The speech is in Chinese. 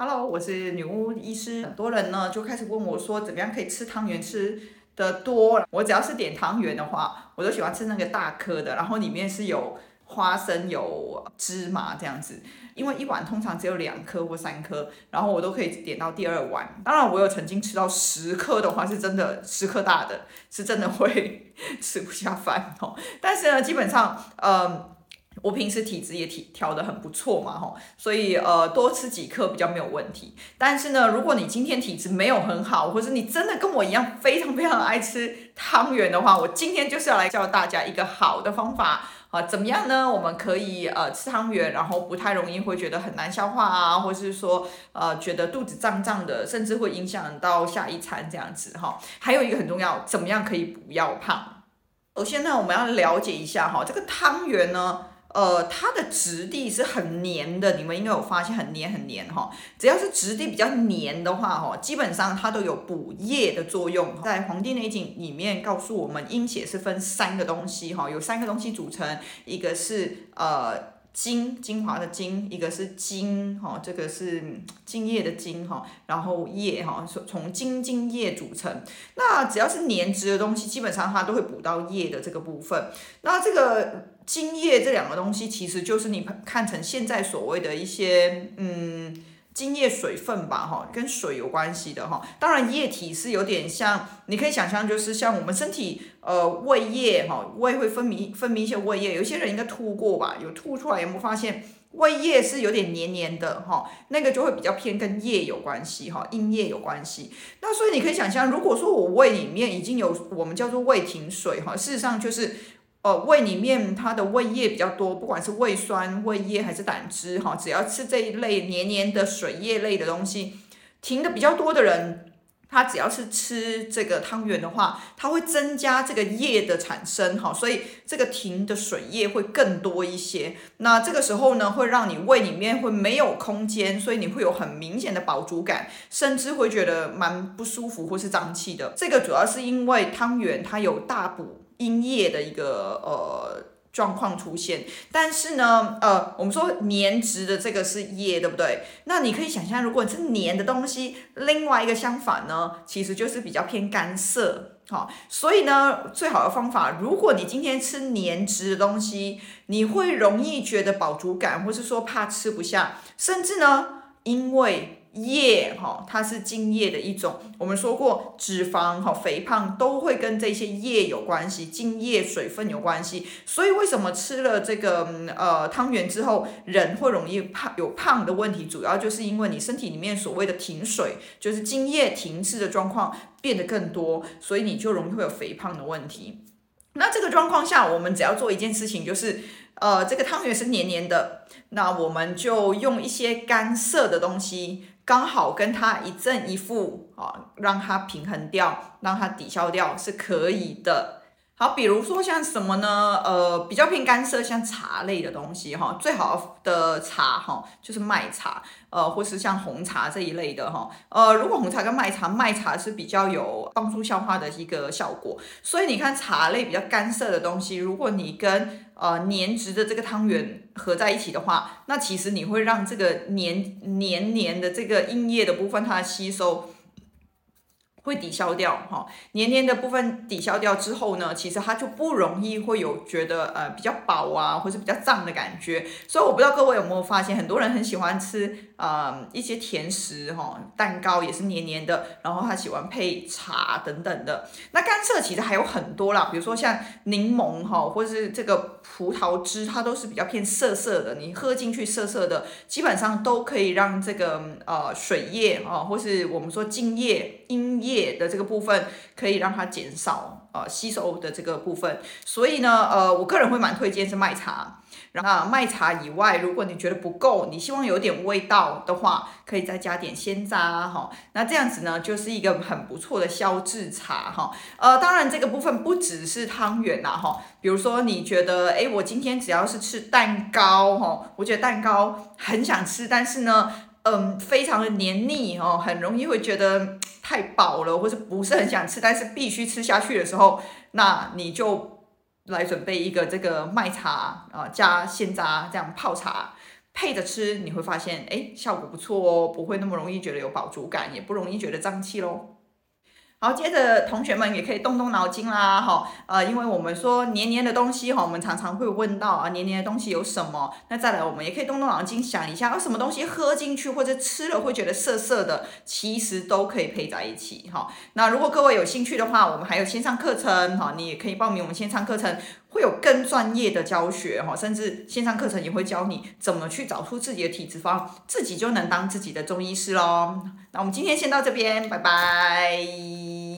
Hello，我是女巫医师。很多人呢就开始问我说，怎么样可以吃汤圆吃的多？我只要是点汤圆的话，我都喜欢吃那个大颗的，然后里面是有花生、有芝麻这样子。因为一碗通常只有两颗或三颗，然后我都可以点到第二碗。当然，我有曾经吃到十颗的话，是真的十颗大的，是真的会 吃不下饭哦。但是呢，基本上，呃。我平时体质也体调得很不错嘛，吼，所以呃多吃几颗比较没有问题。但是呢，如果你今天体质没有很好，或是你真的跟我一样非常非常爱吃汤圆的话，我今天就是要来教大家一个好的方法啊，怎么样呢？我们可以呃吃汤圆，然后不太容易会觉得很难消化啊，或是说呃觉得肚子胀胀的，甚至会影响到下一餐这样子哈。还有一个很重要，怎么样可以不要胖？首先呢，我们要了解一下哈，这个汤圆呢。呃，它的质地是很黏的，你们应该有发现很黏很黏哈。只要是质地比较黏的话哈，基本上它都有补液的作用。在《黄帝内经》里面告诉我们，阴血是分三个东西哈，有三个东西组成，一个是呃。精精华的精，一个是精哈，这个是精液的精哈，然后液哈，从从精精液组成。那只要是粘质的东西，基本上它都会补到液的这个部分。那这个精液这两个东西，其实就是你看成现在所谓的一些嗯。精液水分吧，哈，跟水有关系的哈。当然液体是有点像，你可以想象就是像我们身体呃胃液哈，胃会分泌分泌一些胃液，有些人应该吐过吧，有吐出来有没有发现胃液是有点黏黏的哈？那个就会比较偏跟液有关系哈，阴液有关系。那所以你可以想象，如果说我胃里面已经有我们叫做胃停水哈，事实上就是。胃里面它的胃液比较多，不管是胃酸、胃液还是胆汁，哈，只要吃这一类黏黏的水液类的东西，停的比较多的人，它只要是吃这个汤圆的话，它会增加这个液的产生，哈，所以这个停的水液会更多一些。那这个时候呢，会让你胃里面会没有空间，所以你会有很明显的饱足感，甚至会觉得蛮不舒服或是胀气的。这个主要是因为汤圆它有大补。阴液的一个呃状况出现，但是呢，呃，我们说粘质的这个是液，对不对？那你可以想象，如果你是粘的东西，另外一个相反呢，其实就是比较偏干涩，好、所以呢，最好的方法，如果你今天吃粘质的东西，你会容易觉得饱足感，或是说怕吃不下，甚至呢，因为。液哈，它是精液的一种。我们说过，脂肪哈、肥胖都会跟这些液有关系，精液水分有关系。所以为什么吃了这个呃汤圆之后，人会容易胖有胖的问题，主要就是因为你身体里面所谓的停水，就是精液停滞的状况变得更多，所以你就容易会有肥胖的问题。那这个状况下，我们只要做一件事情，就是呃这个汤圆是黏黏的，那我们就用一些干涩的东西。刚好跟它一正一负啊，让它平衡掉，让它抵消掉是可以的。好，比如说像什么呢？呃，比较偏干涩，像茶类的东西哈，最好的茶哈就是麦茶，呃，或是像红茶这一类的哈。呃，如果红茶跟麦茶，麦茶是比较有帮助消化的一个效果，所以你看茶类比较干涩的东西，如果你跟呃，粘质的这个汤圆合在一起的话，那其实你会让这个黏黏黏的这个阴液的部分它的吸收。会抵消掉哈，黏黏的部分抵消掉之后呢，其实它就不容易会有觉得呃比较饱啊，或是比较胀的感觉。所以我不知道各位有没有发现，很多人很喜欢吃呃一些甜食哈，蛋糕也是黏黏的，然后他喜欢配茶等等的。那甘蔗其实还有很多啦，比如说像柠檬哈，或是这个葡萄汁，它都是比较偏涩涩的，你喝进去涩涩的，基本上都可以让这个呃水液啊，或是我们说茎叶、阴叶。的这个部分可以让它减少呃吸收的这个部分，所以呢呃我个人会蛮推荐是麦茶。然后麦茶以外，如果你觉得不够，你希望有点味道的话，可以再加点鲜渣哈。那这样子呢就是一个很不错的消滞茶哈。呃当然这个部分不只是汤圆呐哈，比如说你觉得哎我今天只要是吃蛋糕哈，我觉得蛋糕很想吃，但是呢。嗯，非常的黏腻哦，很容易会觉得太饱了，或是不是很想吃，但是必须吃下去的时候，那你就来准备一个这个麦茶啊，加鲜渣这样泡茶。配着吃，你会发现，哎，效果不错哦，不会那么容易觉得有饱足感，也不容易觉得胀气喽。好，接着同学们也可以动动脑筋啦，哈，呃，因为我们说黏黏的东西哈，我们常常会问到啊，黏黏的东西有什么？那再来，我们也可以动动脑筋想一下，有什么东西喝进去或者吃了会觉得涩涩的，其实都可以配在一起，哈。那如果各位有兴趣的话，我们还有线上课程，哈，你也可以报名我们线上课程，会有更专业的教学，哈，甚至线上课程也会教你怎么去找出自己的体质方，自己就能当自己的中医师喽。那我们今天先到这边，拜拜。